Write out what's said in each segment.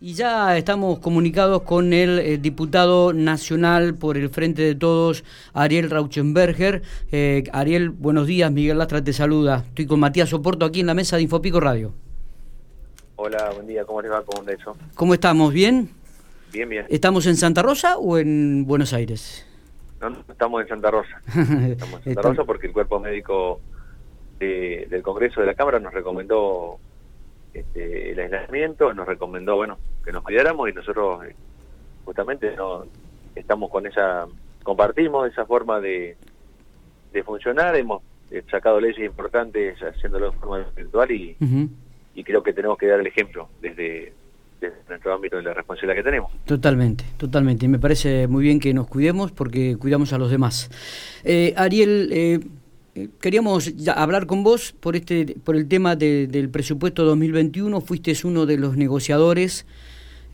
Y ya estamos comunicados con el eh, diputado nacional por el Frente de Todos, Ariel Rauchenberger. Eh, Ariel, buenos días, Miguel Lastra te saluda. Estoy con Matías Soporto aquí en la mesa de Infopico Radio. Hola, buen día, ¿cómo les va? ¿Cómo eso? ¿Cómo estamos? ¿Bien? Bien, bien. ¿Estamos en Santa Rosa o en Buenos Aires? No, estamos en Santa Rosa. Estamos en Santa Rosa porque el cuerpo médico del Congreso de la Cámara nos recomendó este, el aislamiento, nos recomendó, bueno, que nos cuidáramos y nosotros eh, justamente no estamos con esa, compartimos esa forma de, de funcionar, hemos eh, sacado leyes importantes haciéndolo de forma virtual y, y creo que tenemos que dar el ejemplo desde, nuestro ámbito de la responsabilidad que tenemos. Totalmente, totalmente. Y me parece muy bien que nos cuidemos porque cuidamos a los demás. Eh, Ariel, eh, queríamos hablar con vos por este por el tema del presupuesto 2021. Fuiste uno de los negociadores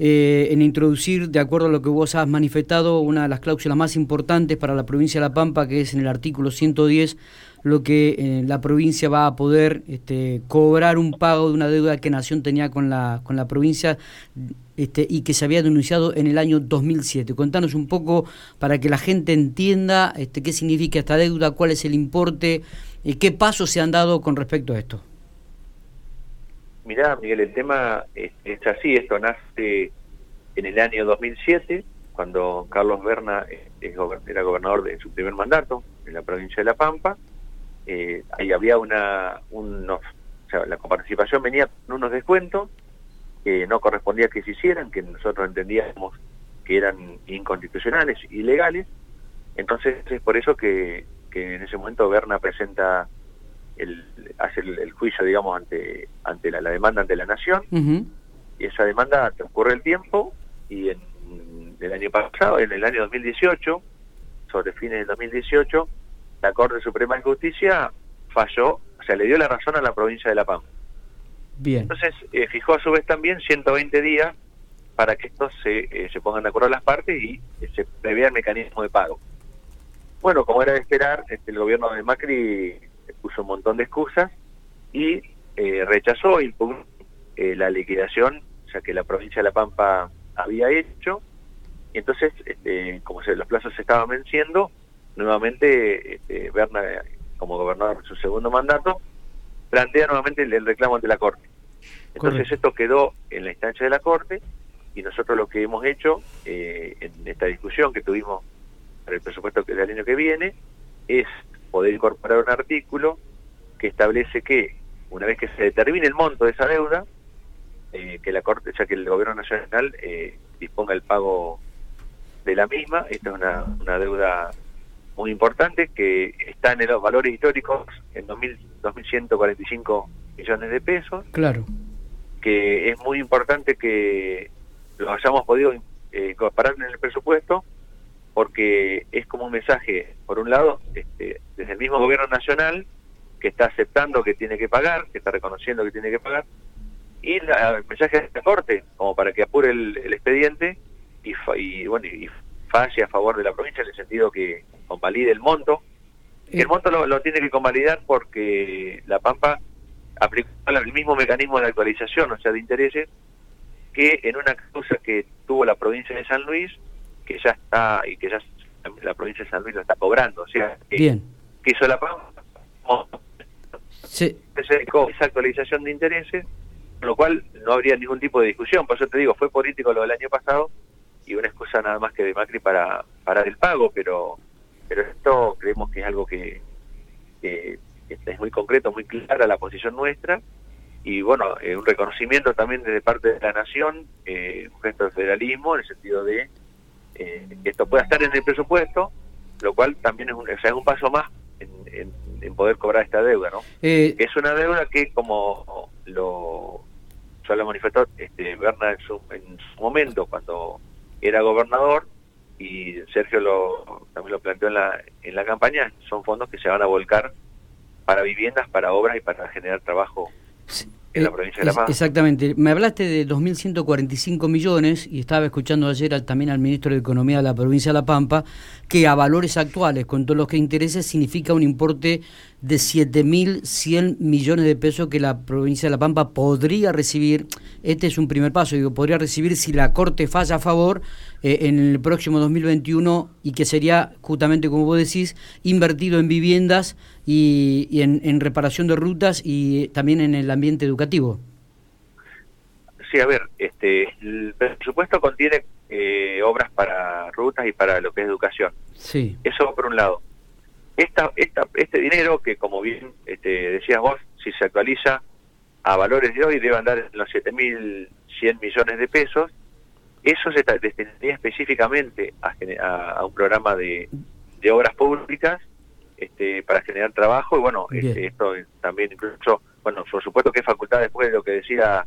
eh, en introducir, de acuerdo a lo que vos has manifestado, una de las cláusulas más importantes para la provincia de La Pampa, que es en el artículo 110, lo que eh, la provincia va a poder este, cobrar un pago de una deuda que Nación tenía con la, con la provincia este, y que se había denunciado en el año 2007. Contanos un poco para que la gente entienda este, qué significa esta deuda, cuál es el importe y qué pasos se han dado con respecto a esto. Mirá, Miguel, el tema es, así, esto nace en el año 2007, cuando Carlos Berna eh, era gobernador de su primer mandato en la provincia de La Pampa, eh, ahí había una, unos, o sea, la participación venía con unos descuentos que no correspondía que se hicieran, que nosotros entendíamos que eran inconstitucionales, ilegales, entonces es por eso que, que en ese momento Berna presenta el, hace el, juicio, digamos, ante ante la, demanda ante la nación, y esa demanda transcurre el tiempo, y en el año pasado, en el año 2018, sobre fines del 2018, la Corte Suprema de Justicia falló, o sea, le dio la razón a la provincia de La Pampa. Entonces, eh, fijó a su vez también 120 días para que estos se, eh, se pongan de acuerdo las partes y eh, se prevea el mecanismo de pago. Bueno, como era de esperar, este, el gobierno de Macri puso un montón de excusas y eh, rechazó eh, la liquidación, ya que la provincia de La Pampa había hecho, y entonces, este, como se, los plazos se estaban venciendo, nuevamente este, Berna, como gobernador su segundo mandato, plantea nuevamente el, reclamo ante la Corte. Entonces esto quedó en la instancia de la Corte y nosotros lo que hemos hecho eh, en esta discusión que tuvimos para el presupuesto del año que viene es poder incorporar un artículo que establece que una vez que se determine el monto de esa deuda, eh, que la Corte, ya que el Gobierno Nacional eh, disponga el pago de la misma, esta es una, una deuda muy importante que está en los valores históricos en 2.145 millones de pesos. Claro. Que es muy importante que lo hayamos podido eh, incorporar en el presupuesto porque es como un mensaje, por un lado, este, desde el mismo gobierno nacional, que está aceptando que tiene que pagar, que está reconociendo que tiene que pagar, y el mensaje de la Corte, como para que apure el, expediente y, y, bueno, y falle a favor de la provincia en el sentido que convalide el monto. El eh. monto lo, tiene que convalidar porque la Pampa aplicó el mismo mecanismo de actualización, o sea, de intereses, que en una causa que tuvo la provincia de San Luis, que ya está y que ya la provincia de San Luis lo está cobrando. O sea, que, Bien. que hizo la PAM, sí. esa actualización de intereses, con lo cual no habría ningún tipo de discusión. Por eso te digo, fue político lo del año pasado y una excusa nada más que de Macri para parar el pago, pero pero esto creemos que es algo que, que, es muy concreto, muy clara la posición nuestra y bueno, eh, un reconocimiento también desde parte de la nación, eh, un gesto de federalismo en el sentido de eh, que esto pueda estar en el presupuesto, lo cual también es un, es un paso más en, poder cobrar esta deuda, ¿no? Eh, es una deuda que, como lo ya lo manifestó este, Berna en su, en su momento, cuando era gobernador, y Sergio lo, también lo planteó en la, en la campaña, son fondos que se van a volcar para viviendas, para obras y para generar trabajo en la eh, provincia de La Paz. Exactamente. Me hablaste de 2.145 millones y estaba escuchando ayer también al ministro de Economía de la provincia de La Pampa que a valores actuales, con todos los que intereses, significa un importe de 7.100 millones de pesos que la provincia de La Pampa podría recibir. Este es un primer paso, digo, podría recibir si la Corte falla a favor eh, en el próximo 2021 y que sería justamente, como vos decís, invertido en viviendas y, en, reparación de rutas y también en el ambiente educativo. Sí, a ver, este, el presupuesto contiene eh, obras para rutas y para lo que es educación. Sí. Eso por un lado esta, esta, este dinero que, como bien este, decías vos, si se actualiza a valores de hoy, debe andar en los 7.100 millones de pesos. Eso se destinaría específicamente a, un programa de, de, obras públicas este, para generar trabajo. Y bueno, este, esto también incluso, bueno, por supuesto que es facultad después de lo que decía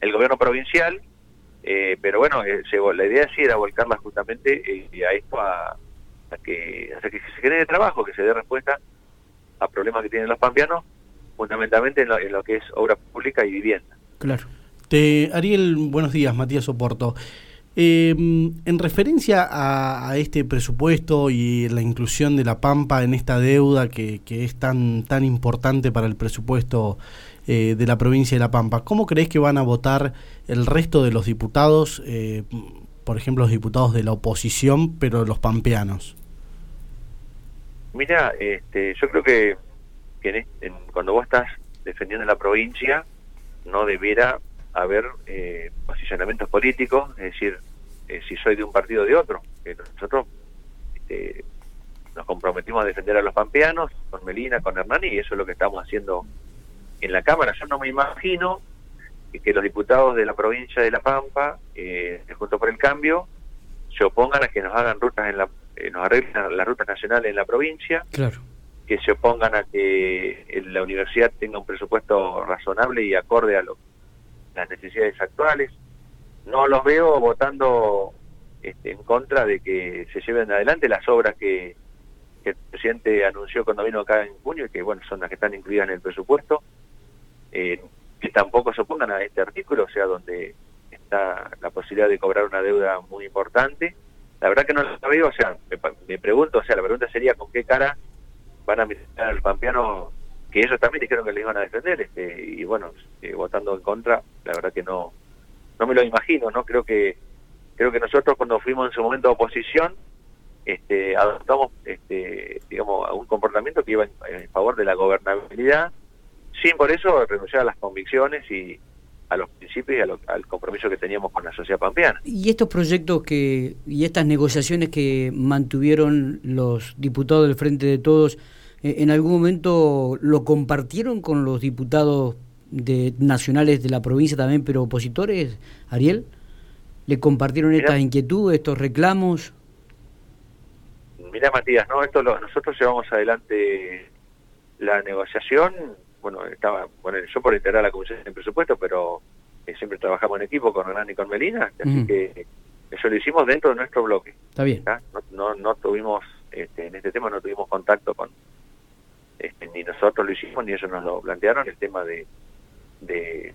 el gobierno provincial, eh, pero bueno, eh, la idea sí era volcarla justamente eh, a esto a hasta que, hasta que se genere trabajo, que se dé respuesta a problemas que tienen los pampeanos, fundamentalmente en lo, que es obra pública y vivienda. Claro. Te, Ariel, buenos días, Matías Oporto. Em, en referencia a, este presupuesto y la inclusión de la Pampa en esta deuda que, es tan, tan importante para el presupuesto eh, de la provincia de La Pampa, ¿cómo crees que van a votar el resto de los diputados, eh, por ejemplo, los diputados de la oposición, pero los pampeanos? Mira, este, yo creo que, cuando vos estás defendiendo la provincia, no debiera haber eh, posicionamientos políticos, es decir, eh, si soy de un partido o de otro. nosotros este, nos comprometimos a defender a los pampeanos, con Melina, con Hernani, y eso es lo que estamos haciendo en la Cámara. Yo no me imagino que los diputados de la provincia de La Pampa, eh, junto por el cambio, se opongan a que nos hagan rutas en la, eh, nos arreglen las rutas nacionales en la provincia, claro. que se opongan a que la universidad tenga un presupuesto razonable y acorde a las necesidades actuales. No los veo votando este, en contra de que se lleven adelante las obras que, el presidente anunció cuando vino acá en junio y que bueno son las que están incluidas en el presupuesto. Eh, que tampoco se opongan a este artículo, o sea, donde está la posibilidad de cobrar una deuda muy importante. La verdad que no lo veo, o sea, me, pregunto, o sea, la pregunta sería con qué cara van a mirar al pampeano que ellos también dijeron que le iban a defender, este, y bueno, eh, votando en contra, la verdad que no no me lo imagino, ¿no? Creo que creo que nosotros cuando fuimos en su momento a oposición, este, adoptamos, este, digamos, un comportamiento que iba en favor de la gobernabilidad, sin por eso renunciar a las convicciones y a los principios y al compromiso que teníamos con la sociedad pampeana. ¿Y estos proyectos que y estas negociaciones que mantuvieron los diputados del Frente de Todos, eh, en algún momento lo compartieron con los diputados de nacionales de la provincia también, pero opositores, Ariel? ¿Le compartieron estas inquietudes, estos reclamos? Mira, Matías, no, esto nosotros llevamos adelante la negociación bueno, estaba, bueno, yo por integrar la comisión de presupuesto, pero eh, siempre trabajamos en equipo con Hernán y con Melina, así que eso lo hicimos dentro de nuestro bloque. Está bien. No, no, tuvimos, este, en este tema no tuvimos contacto con, este, ni nosotros lo hicimos, ni ellos nos lo plantearon, el tema de, de,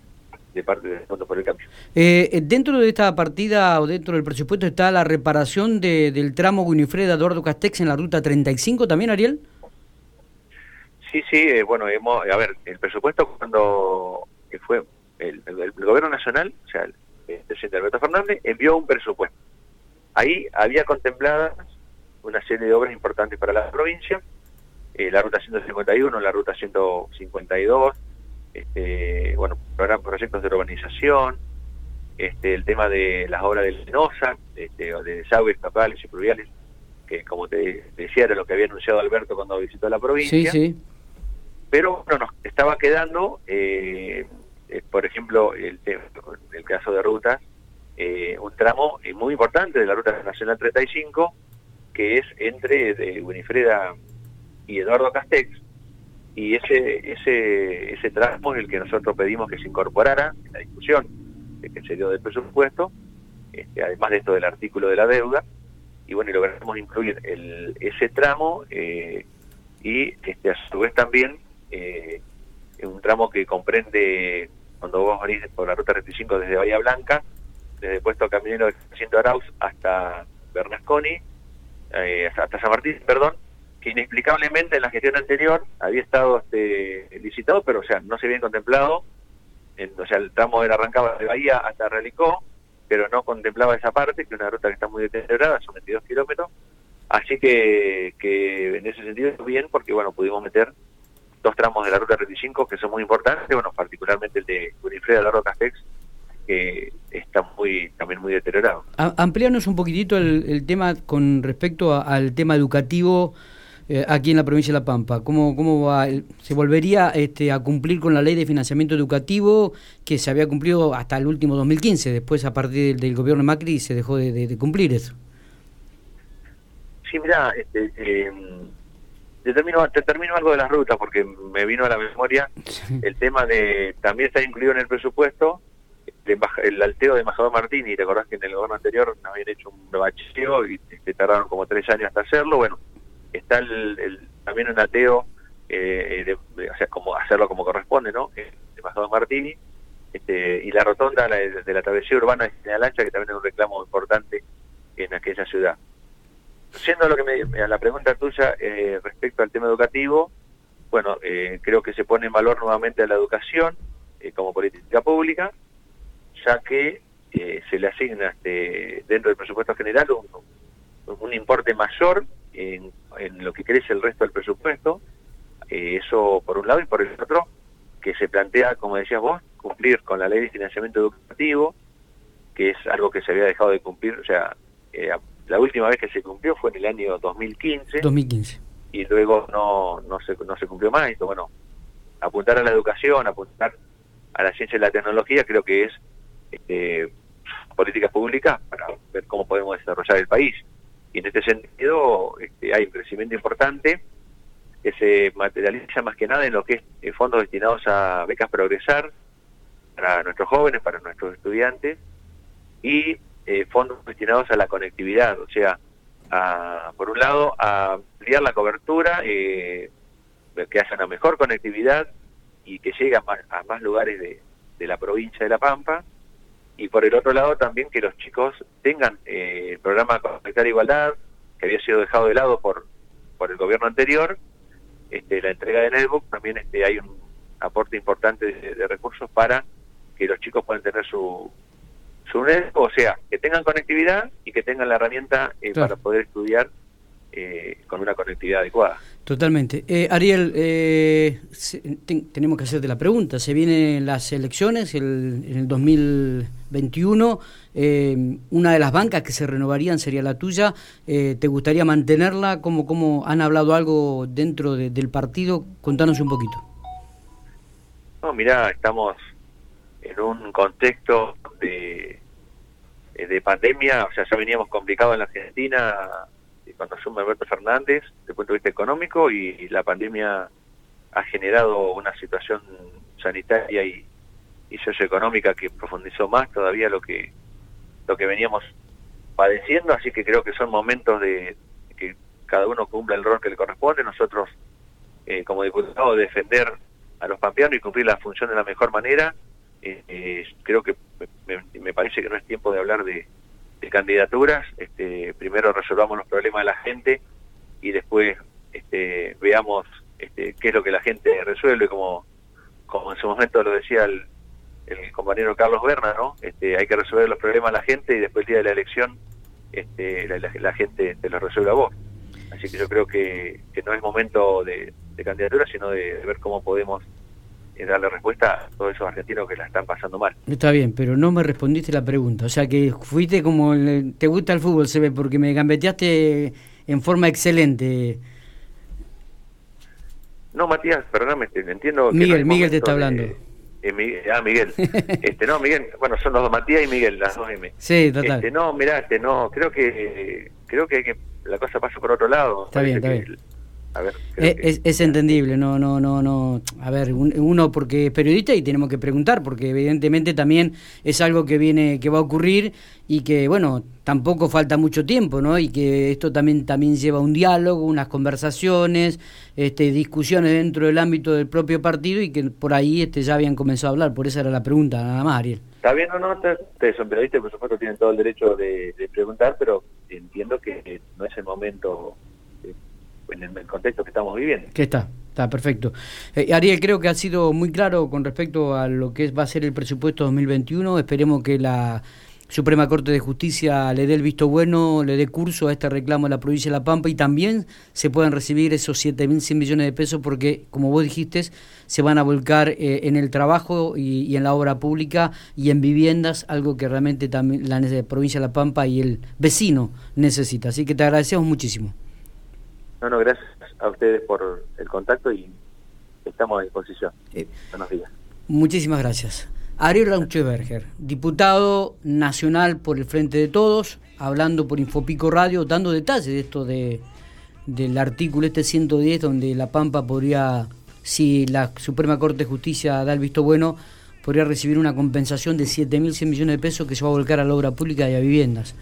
parte del Fondo por el Cambio. Eh, eh, dentro de esta partida o dentro del presupuesto está la reparación de, del tramo Winifreda Eduardo Castex en la ruta 35 también, Ariel. Sí, sí, eh, bueno, hemos, a ver, el presupuesto cuando fue el, gobierno nacional, o sea, el, presidente Alberto Fernández, envió un presupuesto. Ahí había contempladas una serie de obras importantes para la provincia, eh, la ruta 151, la ruta 152, este, bueno, proyectos de urbanización, este, el tema de las obras del Lenosa, este, de desagües capales y pluviales, que como te decía era lo que había anunciado Alberto cuando visitó la provincia. Sí, sí pero bueno, nos estaba quedando, eh, eh, por ejemplo, el, el caso de rutas, eh, un tramo muy importante de la Ruta Nacional 35, que es entre de Winifreda y Eduardo Castex, y ese, ese, ese tramo es el que nosotros pedimos que se incorporara en la discusión que se dio del presupuesto, este, además de esto del artículo de la deuda, y bueno, y logramos incluir el, ese tramo y este, a su vez también eh, un tramo que comprende, cuando vos venís por la ruta 35 desde Bahía Blanca, desde puesto caminero de Arauz hasta Bernasconi, eh, hasta San Martín, perdón, que inexplicablemente en la gestión anterior había estado este, licitado, pero o sea, no se había contemplado, en, o sea, el tramo era arrancaba de Bahía hasta Relicó, pero no contemplaba esa parte, que es una ruta que está muy deteriorada, son 22 kilómetros, así que, que en ese sentido es bien, porque bueno, pudimos meter dos tramos de la ruta 35 que son muy importantes, bueno, particularmente el de Unifreda Largo Castex, que está muy también muy deteriorado. Ampliarnos un poquitito el, tema con respecto al tema educativo eh, aquí en la provincia de La Pampa. ¿Cómo, cómo va? ¿Se volvería este, a cumplir con la ley de financiamiento educativo que se había cumplido hasta el último 2015? Después, a partir del, gobierno de Macri, se dejó de, cumplir eso. Sí, mira, este, eh, te, termino, te termino algo de las rutas porque me vino a la memoria el tema de, también está incluido en el presupuesto, el alteo de embajador Martini, te acordás que en el gobierno anterior habían hecho un bacheo y este, tardaron como tres años hasta hacerlo, bueno, está el, también un ateo, eh, o sea, como hacerlo como corresponde, ¿no? El embajador Martini, este, y la rotonda de, la travesía urbana de Señalancha, que también es un reclamo importante en aquella ciudad. Siendo lo que me, a la pregunta tuya eh, respecto al tema educativo, bueno, eh, creo que se pone en valor nuevamente a la educación como política pública, ya que eh, se le asigna este, dentro del presupuesto general un, importe mayor en, lo que crece el resto del presupuesto, eh, eso por un lado, y por el otro, que se plantea, como decías vos, cumplir con la ley de financiamiento educativo, que es algo que se había dejado de cumplir, o sea, eh, la última vez que se cumplió fue en el año 2015. 2015. Y luego no, no, se, no se cumplió más. Y bueno, apuntar a la educación, apuntar a la ciencia y la tecnología, creo que es eh, políticas públicas para ver cómo podemos desarrollar el país. Y en este sentido este, hay un crecimiento importante que se materializa más que nada en lo que es eh, fondos destinados a becas progresar para nuestros jóvenes, para nuestros estudiantes, y eh, fondos destinados a la conectividad, o sea, por un lado, a ampliar la cobertura, eh, que haya una mejor conectividad y que llegue a más, lugares de, de la provincia de La Pampa, y por el otro lado también que los chicos tengan eh, el programa Conectar Igualdad, que había sido dejado de lado por, por el gobierno anterior, este, la entrega de Netbook, también este, hay un aporte importante de, recursos para que los chicos puedan tener su, o sea, que tengan conectividad y que tengan la herramienta eh, para poder estudiar eh, con una conectividad adecuada. Totalmente. Eh, Ariel, eh, tenemos que hacerte la pregunta. Se vienen las elecciones el, en el 2021. Eh, una de las bancas que se renovarían sería la tuya. ¿Te gustaría mantenerla? ¿Cómo, ¿Cómo han hablado algo dentro del partido? Contanos un poquito. No, mirá, estamos en un contexto de, de pandemia. O sea, ya veníamos complicados en la Argentina cuando asume Alberto Fernández, desde el punto de vista económico, y, la pandemia ha generado una situación sanitaria y, socioeconómica que profundizó más todavía lo que lo que veníamos padeciendo, así que creo que son momentos de, que cada uno cumpla el rol que le corresponde. Nosotros, eh, como diputados, defender a los pampeanos y cumplir la función de la mejor manera. Eh, creo que me, parece que no es tiempo de hablar de, candidaturas, este, primero resolvamos los problemas de la gente y después este, veamos este, qué es lo que la gente resuelve, como, como en su momento lo decía el, compañero Carlos Berna, ¿no? Este, hay que resolver los problemas de la gente y después el día de la elección este, la, gente te los resuelve a vos. Así que yo creo que, no es momento de, candidatura, sino de ver cómo podemos darle respuesta a todos esos argentinos que la están pasando mal. Está bien, pero no me respondiste la pregunta. O sea que fuiste como te gusta el fútbol, se ve, porque me gambeteaste en forma excelente. No, Matías, perdóname, entiendo. Miguel, Miguel te está hablando. ah, Miguel. este, no, Miguel, bueno, son los dos Matías y Miguel, las dos M. Sí, total. Este, no, mirá, este, no, creo que creo que, que la cosa pasa por otro lado. Está bien, está bien eh, es, entendible, no, no, no, no. A ver, uno porque es periodista y tenemos que preguntar, porque evidentemente también es algo que viene, que va a ocurrir y que, bueno, tampoco falta mucho tiempo, ¿no? Y que esto también, también lleva un diálogo, unas conversaciones, este, discusiones dentro del ámbito del propio partido y que por ahí este, ya habían comenzado a hablar. Por esa era la pregunta, nada más, Ariel. Está bien, no, no, ustedes son periodistas, por supuesto tienen todo el derecho de preguntar, pero entiendo que no es el momento en el contexto que estamos viviendo. Que está, está perfecto. Eh, Ariel, creo que ha sido muy claro con respecto a lo que va a ser el presupuesto 2021. Esperemos que la Suprema Corte de Justicia le dé el visto bueno, le dé curso a este reclamo de la provincia de La Pampa y también se puedan recibir esos 7.100 millones de pesos porque, como vos dijiste, se van a volcar eh, en el trabajo y, en la obra pública y en viviendas, algo que realmente también la provincia de La Pampa y el vecino necesita. Así que te agradecemos muchísimo. No, no, gracias a ustedes por el contacto y estamos a disposición. Eh, Buenos días. Muchísimas gracias. Ariel Raucheberger, diputado nacional por el Frente de Todos, hablando por Infopico Radio, dando detalles de esto de, del artículo este 110, donde La Pampa podría, si la Suprema Corte de Justicia da el visto bueno, podría recibir una compensación de 7.100 millones de pesos que se va a volcar a la obra pública y a viviendas.